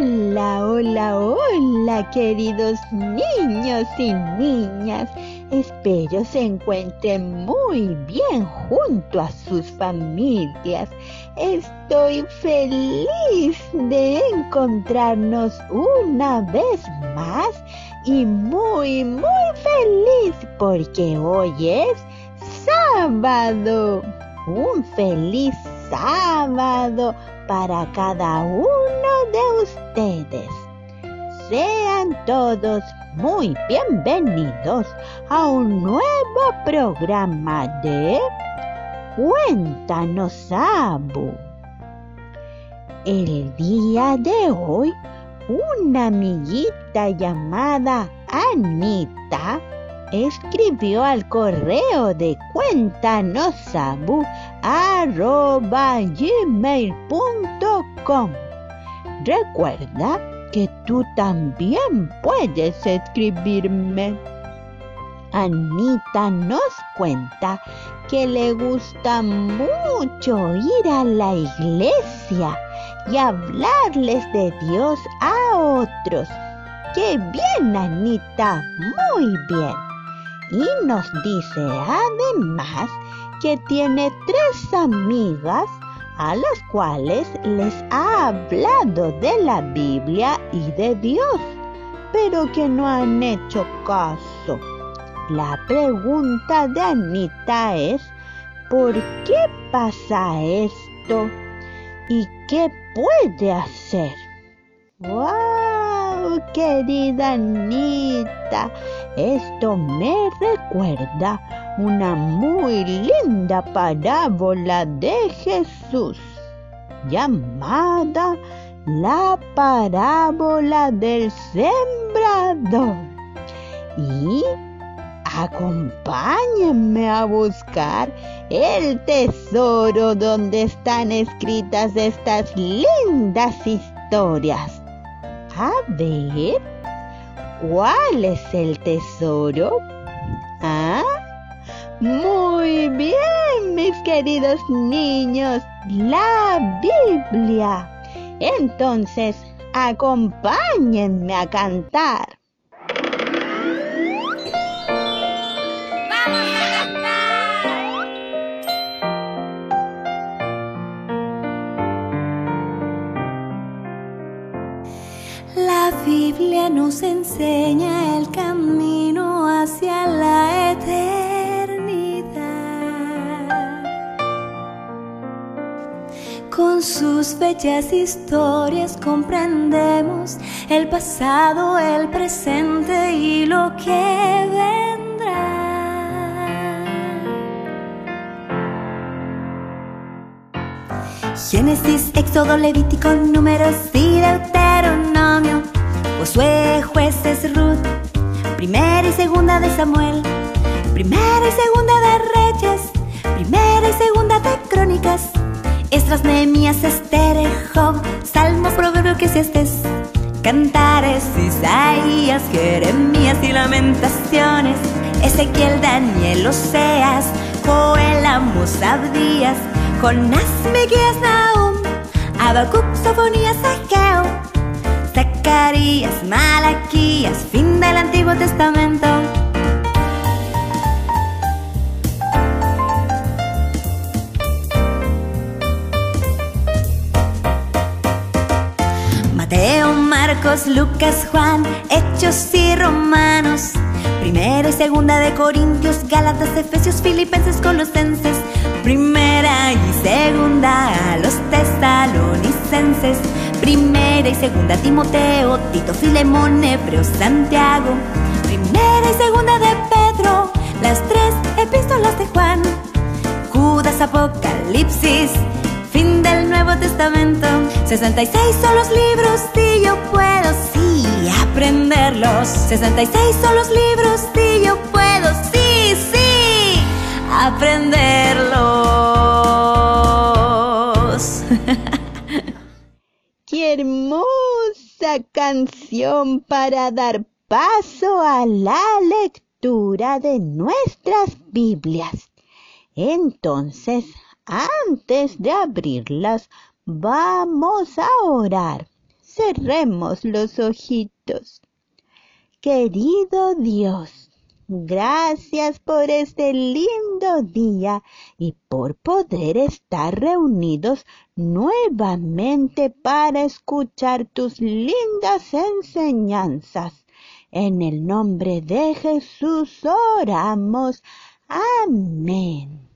Hola, hola, hola, queridos niños y niñas. Espero se encuentren muy bien junto a sus familias. Estoy feliz de encontrarnos una vez más y muy, muy feliz porque hoy es sábado. Un feliz sábado para cada uno ustedes. Sean todos muy bienvenidos a un nuevo programa de Cuéntanos Abu. El día de hoy, una amiguita llamada Anita escribió al correo de cuéntanosabu arroba gmail.com. Recuerda que tú también puedes escribirme. Anita nos cuenta que le gusta mucho ir a la iglesia y hablarles de Dios a otros. ¡Qué bien, Anita! Muy bien. Y nos dice además que tiene tres amigas a las cuales les ha hablado de la Biblia y de Dios, pero que no han hecho caso. La pregunta de Anita es, ¿por qué pasa esto? ¿Y qué puede hacer? ¡Wow! Querida Anita, esto me recuerda una muy linda parábola de Jesús llamada la parábola del sembrador. Y acompáñenme a buscar el tesoro donde están escritas estas lindas historias. A ver, ¿cuál es el tesoro? ¿Ah? Muy bien, mis queridos niños, la Biblia. Entonces, acompáñenme a cantar. ¡Vamos a cantar! La Biblia nos enseña el camino hacia Con sus bellas historias comprendemos el pasado, el presente y lo que vendrá. Génesis, Éxodo, Levítico, Números y Deuteronomio, Josué, Jueces, Ruth, Primera y Segunda de Samuel, Primera y Segunda de Reyes, Primera y Segunda de Crónicas, Esdras, Nehemías, Esther, Job, Salmos, si estés, Cantares, Isaías, Jeremías y Lamentaciones, Ezequiel, Daniel, Oseas, Joel, Amos, Abdías, Jonás, Miqueas, Nahum, Habacuc, Sofonías, Ageo, Zacarías, Malaquías, fin del Antiguo Testamento. Marcos, Lucas, Juan, Hechos y Romanos. Primera y segunda de Corintios, Gálatas, Efesios, Filipenses, Colosenses. Primera y segunda a los tesalonicenses. Primera y segunda Timoteo, Tito, Filemón, Hebreo, Santiago. Primera y segunda de Pedro, las tres epístolas de Juan. Judas, Apocalipsis, fin del Nuevo Testamento. 66 son los libros y yo puedo, sí, aprenderlos. 66 son los libros y yo puedo, sí, sí, aprenderlos. ¡Qué hermosa canción para dar paso a la lectura de nuestras Biblias! Entonces, antes de abrirlas, vamos a orar. cerremos los ojitos. Querido Dios, gracias por este lindo día y por poder estar reunidos nuevamente para escuchar tus lindas enseñanzas. En el nombre de Jesús oramos. Amén.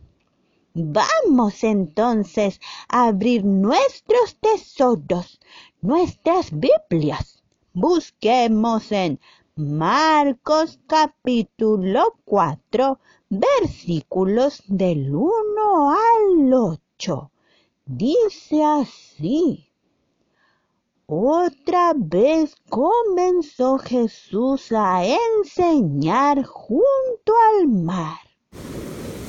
Vamos entonces a abrir nuestros tesoros, nuestras Biblias. Busquemos en Marcos capítulo 4, versículos del 1 al 8. Dice así. Otra vez comenzó Jesús a enseñar junto al mar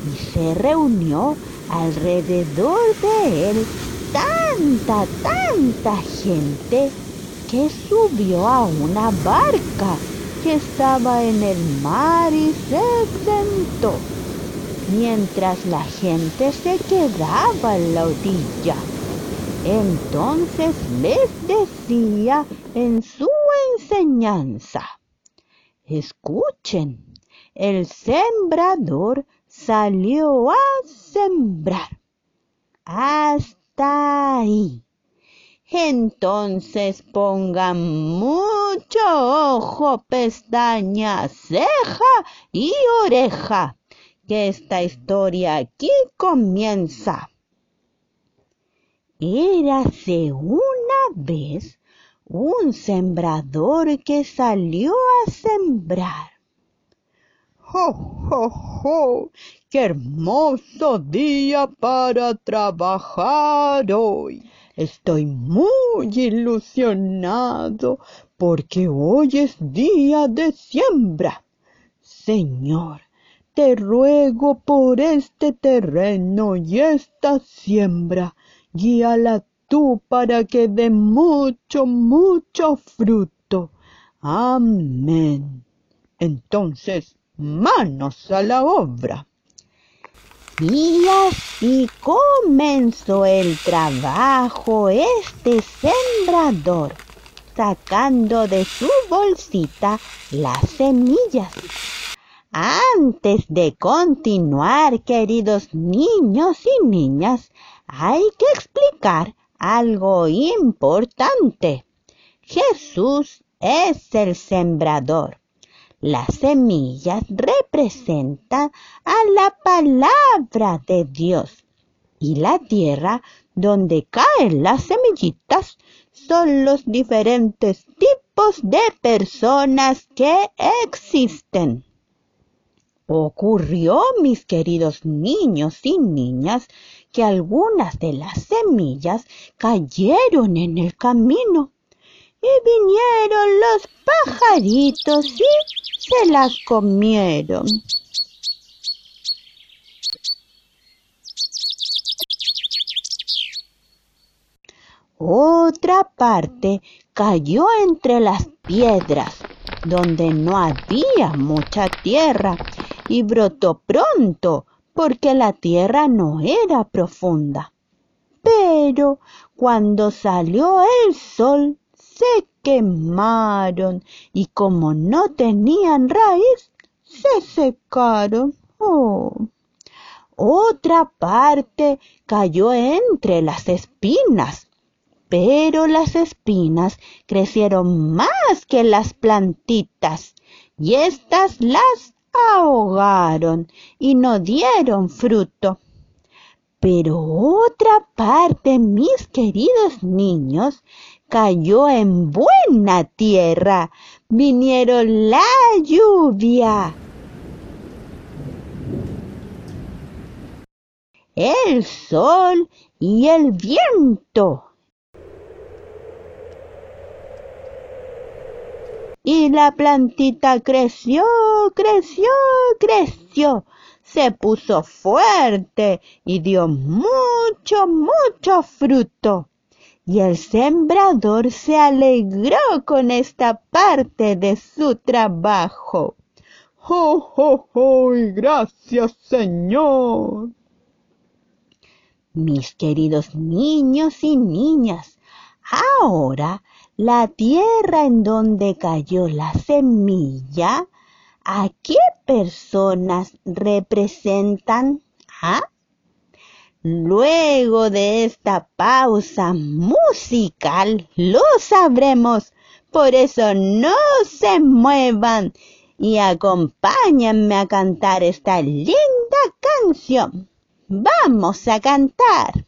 y se reunió alrededor de él tanta, tanta gente que subió a una barca que estaba en el mar y se sentó, mientras la gente se quedaba en la orilla. Entonces les decía en su enseñanza, escuchen, el sembrador salió a sembrar. Hasta ahí. Entonces pongan mucho ojo, pestaña, ceja y oreja, que esta historia aquí comienza. Érase una vez un sembrador que salió a sembrar. ¡Jo, jo! ¡Qué hermoso día para trabajar hoy! Estoy muy ilusionado porque hoy es día de siembra. Señor, te ruego por este terreno y esta siembra, guíala tú para que dé mucho, mucho fruto. Amén. Entonces, manos a la obra. Y así comenzó el trabajo este sembrador, sacando de su bolsita las semillas. Antes de continuar, queridos niños y niñas, hay que explicar algo importante. Jesús es el sembrador. Las semillas representan a la palabra de Dios y la tierra donde caen las semillitas son los diferentes tipos de personas que existen. Ocurrió, mis queridos niños y niñas, que algunas de las semillas cayeron en el camino y vinieron los pajaritos y se las comieron. Otra parte cayó entre las piedras, donde no había mucha tierra, y brotó pronto, porque la tierra no era profunda. Pero cuando salió el sol, se quemaron y como no tenían raíz, se secaron. Oh. Otra parte cayó entre las espinas, pero las espinas crecieron más que las plantitas y éstas las ahogaron y no dieron fruto. Pero otra parte, mis queridos niños, cayó en buena tierra. Vinieron la lluvia, el sol y el viento. Y la plantita creció, creció, creció, se puso fuerte y dio mucho, mucho fruto y el sembrador se alegró con esta parte de su trabajo. ¡Oh, oh, oh! Gracias, Señor. Mis queridos niños y niñas, ahora la tierra en donde cayó la semilla, ¿a qué personas representan? ¿Ah? Luego de esta pausa musical lo sabremos. Por eso no se muevan y acompáñenme a cantar esta linda canción. Vamos a cantar.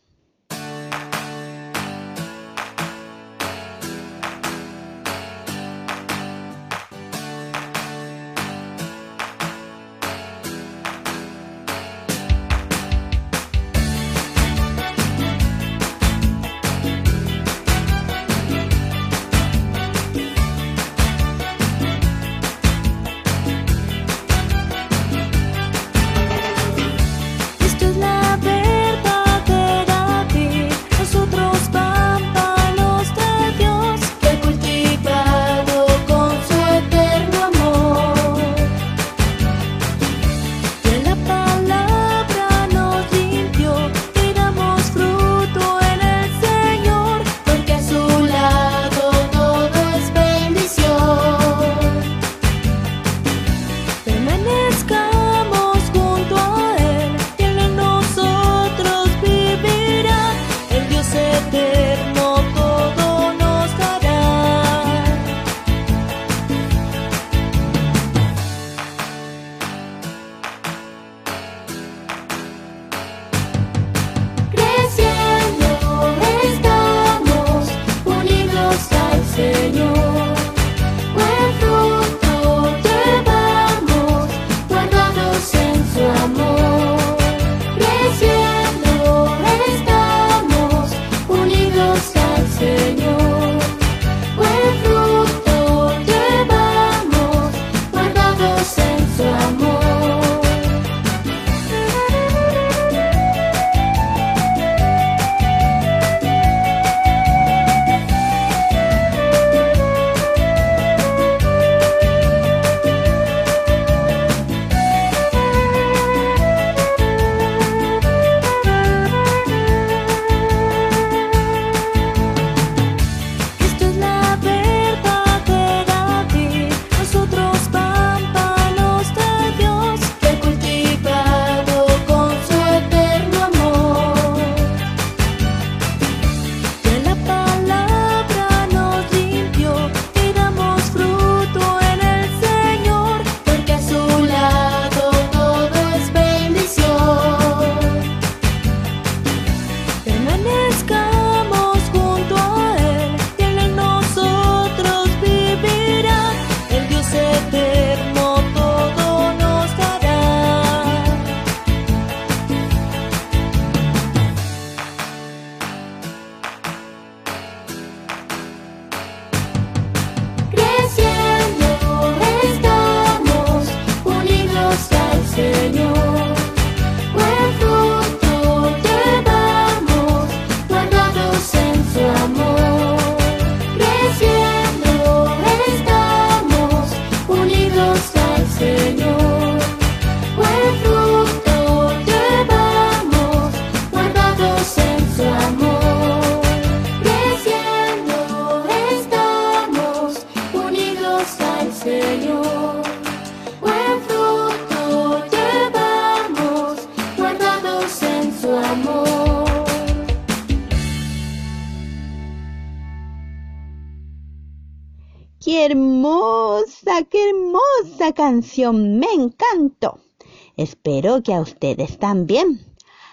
Hermosa, qué hermosa canción! Me encantó. Espero que a ustedes también.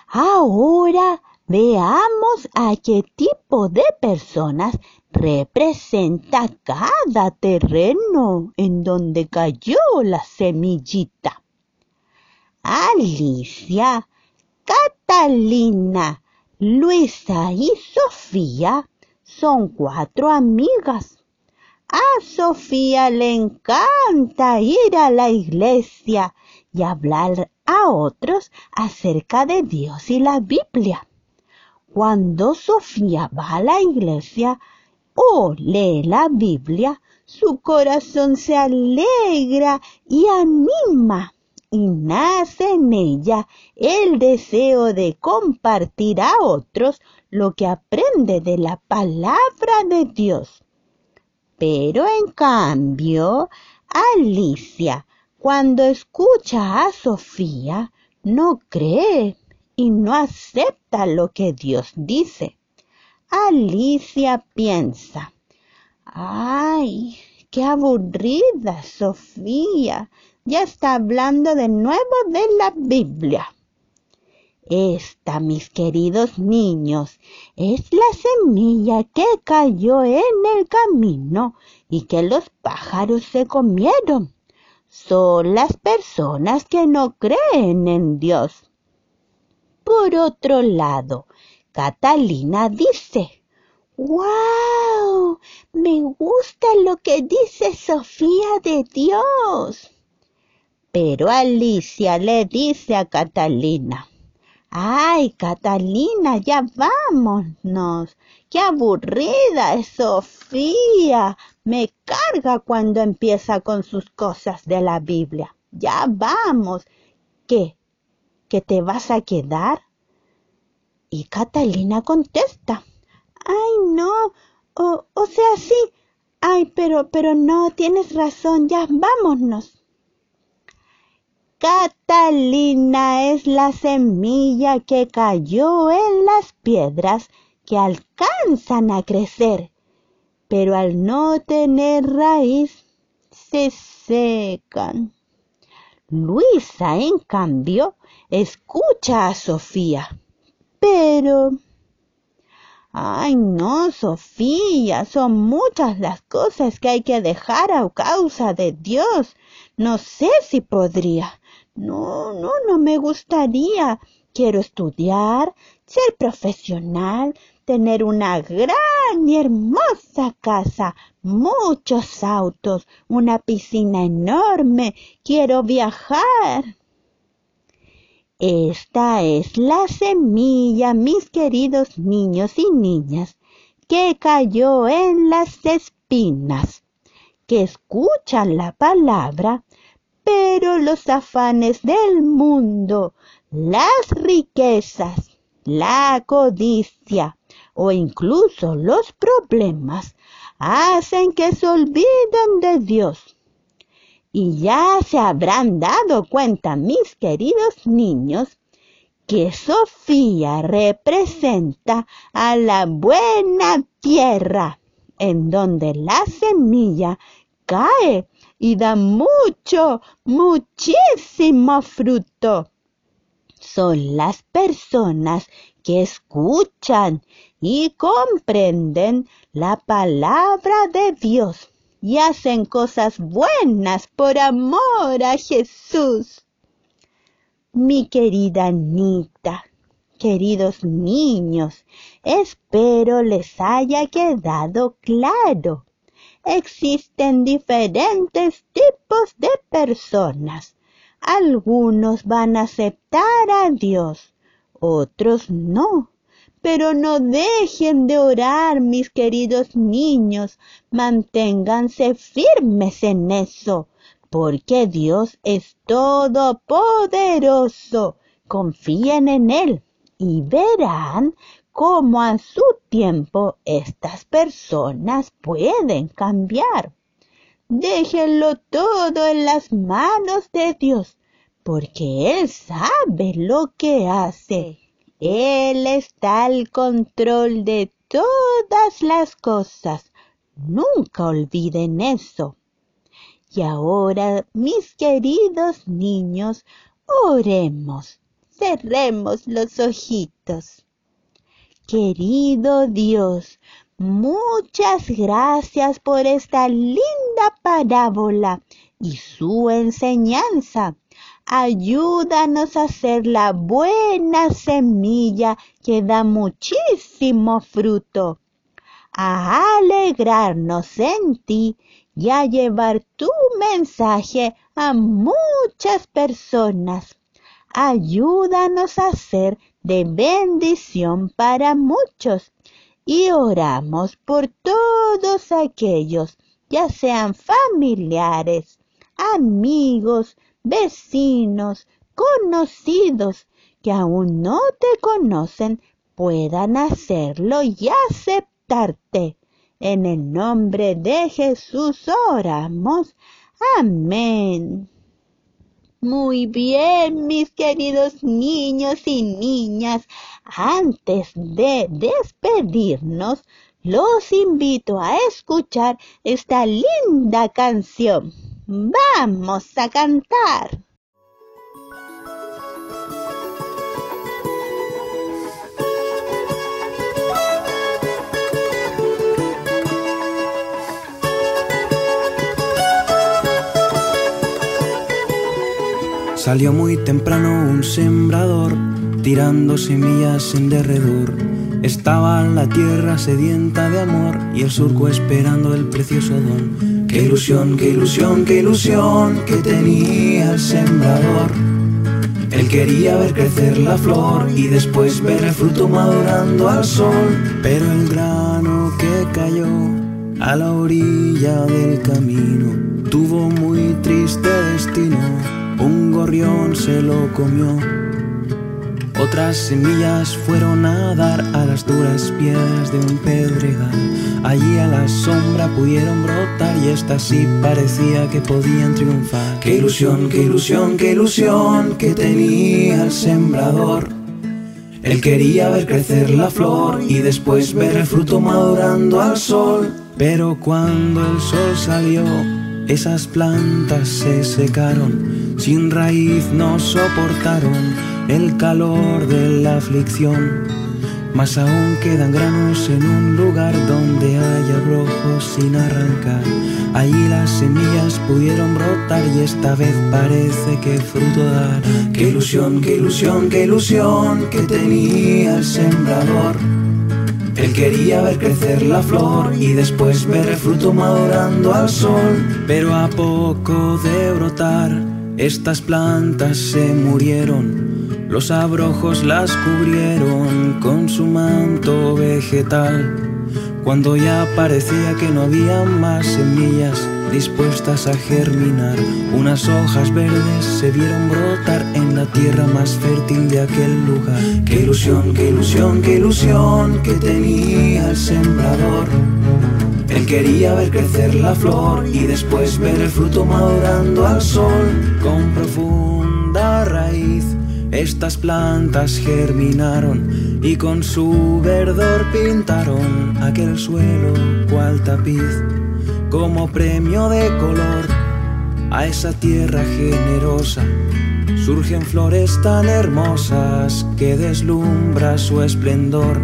Ahora veamos a qué tipo de personas representa cada terreno en donde cayó la semillita. Alicia, Catalina, Luisa y Sofía son cuatro amigas. A Sofía le encanta ir a la iglesia y hablar a otros acerca de Dios y la Biblia. Cuando Sofía va a la iglesia o lee la Biblia, su corazón se alegra y anima y nace en ella el deseo de compartir a otros lo que aprende de la palabra de Dios. Pero en cambio, Alicia, cuando escucha a Sofía, no cree y no acepta lo que Dios dice. Alicia piensa, ay, qué aburrida Sofía, ya está hablando de nuevo de la Biblia. Esta, mis queridos niños, es la semilla que cayó en el camino y que los pájaros se comieron. Son las personas que no creen en Dios. Por otro lado, Catalina dice, ¡Wow! Me gusta lo que dice Sofía de Dios. Pero Alicia le dice a Catalina, Ay, Catalina, ya vámonos. Qué aburrida es Sofía. Me carga cuando empieza con sus cosas de la Biblia. Ya vamos. ¿Qué? ¿Que te vas a quedar? Y Catalina contesta. Ay, no. O, o sea, sí. Ay, pero, pero no, tienes razón. Ya vámonos. Catalina es la semilla que cayó en las piedras que alcanzan a crecer, pero al no tener raíz se secan. Luisa, en cambio, escucha a Sofía, pero... Ay, no, Sofía, son muchas las cosas que hay que dejar a causa de Dios. No sé si podría. No, no, no me gustaría. Quiero estudiar, ser profesional, tener una gran y hermosa casa, muchos autos, una piscina enorme. Quiero viajar. Esta es la semilla, mis queridos niños y niñas, que cayó en las espinas, que escuchan la palabra pero los afanes del mundo, las riquezas, la codicia o incluso los problemas hacen que se olviden de Dios. Y ya se habrán dado cuenta, mis queridos niños, que Sofía representa a la buena tierra, en donde la semilla cae y da mucho, muchísimo fruto. Son las personas que escuchan y comprenden la palabra de Dios y hacen cosas buenas por amor a Jesús. Mi querida Anita, queridos niños, espero les haya quedado claro existen diferentes tipos de personas. Algunos van a aceptar a Dios, otros no. Pero no dejen de orar, mis queridos niños, manténganse firmes en eso, porque Dios es todopoderoso. Confíen en Él y verán cómo a su tiempo estas personas pueden cambiar. Déjenlo todo en las manos de Dios, porque Él sabe lo que hace. Él está al control de todas las cosas. Nunca olviden eso. Y ahora, mis queridos niños, oremos. Cerremos los ojitos. Querido Dios, muchas gracias por esta linda parábola y su enseñanza. Ayúdanos a ser la buena semilla que da muchísimo fruto, a alegrarnos en ti y a llevar tu mensaje a muchas personas. Ayúdanos a ser de bendición para muchos y oramos por todos aquellos, ya sean familiares, amigos, vecinos, conocidos, que aún no te conocen, puedan hacerlo y aceptarte. En el nombre de Jesús oramos. Amén. Muy bien, mis queridos niños y niñas, antes de despedirnos, los invito a escuchar esta linda canción. Vamos a cantar. Salió muy temprano un sembrador, tirando semillas en derredor. Estaba la tierra sedienta de amor y el surco esperando el precioso don. Qué ilusión, qué ilusión, qué ilusión que tenía el sembrador. Él quería ver crecer la flor y después ver el fruto madurando al sol. Pero el grano que cayó a la orilla del camino tuvo muy triste destino un gorrión se lo comió. Otras semillas fueron a dar a las duras piedras de un pedregal. Allí a la sombra pudieron brotar y esta sí parecía que podían triunfar. Qué ilusión, qué ilusión, qué ilusión que tenía el sembrador. Él quería ver crecer la flor y después ver el fruto madurando al sol. Pero cuando el sol salió, esas plantas se secaron, sin raíz no soportaron el calor de la aflicción. Mas aún quedan granos en un lugar donde hay abrojos sin arrancar. Allí las semillas pudieron brotar y esta vez parece que fruto dará. Qué ilusión, qué ilusión, qué ilusión que tenía el sembrador. Él quería ver crecer la flor y después ver el fruto madurando al sol. Pero a poco de brotar, estas plantas se murieron. Los abrojos las cubrieron con su manto vegetal. Cuando ya parecía que no había más semillas, dispuestas a germinar. Unas hojas verdes se vieron brotar en la tierra más fértil de aquel lugar. Qué ilusión, qué ilusión, qué ilusión que tenía el sembrador. Quería ver crecer la flor y después ver el fruto madurando al sol con profunda raíz. Estas plantas germinaron y con su verdor pintaron aquel suelo cual tapiz como premio de color a esa tierra generosa. Surgen flores tan hermosas que deslumbra su esplendor.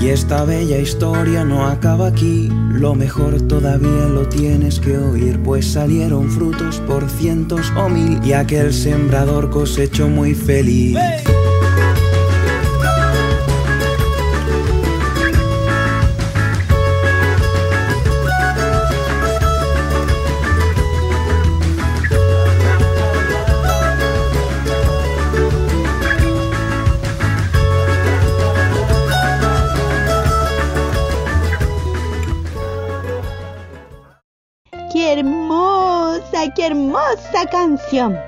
Y esta bella historia no acaba aquí, lo mejor todavía lo tienes que oír, pues salieron frutos por cientos o mil y aquel sembrador cosechó muy feliz. ¡Qué canción!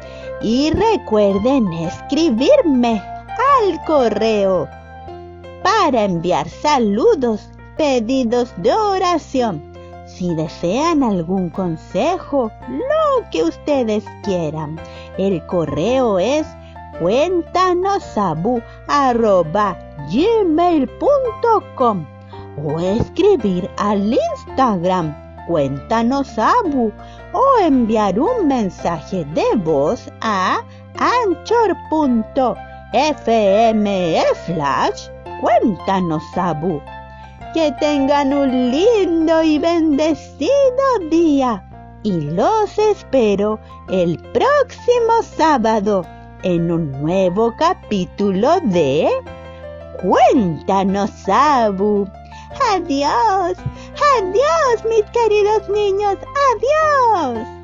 Y recuerden escribirme al correo para enviar saludos, pedidos de oración. Si desean algún consejo, lo que ustedes quieran. El correo es cuéntanosabu.gmail.com o escribir al Instagram Cuéntanos Abu o enviar un mensaje de voz a anchor.fm slash Cuéntanos Abu. Que tengan un lindo y bendecido día y los espero el próximo sábado en un nuevo capítulo de Cuéntanos Abu. Adiós, adiós mis queridos niños, adiós.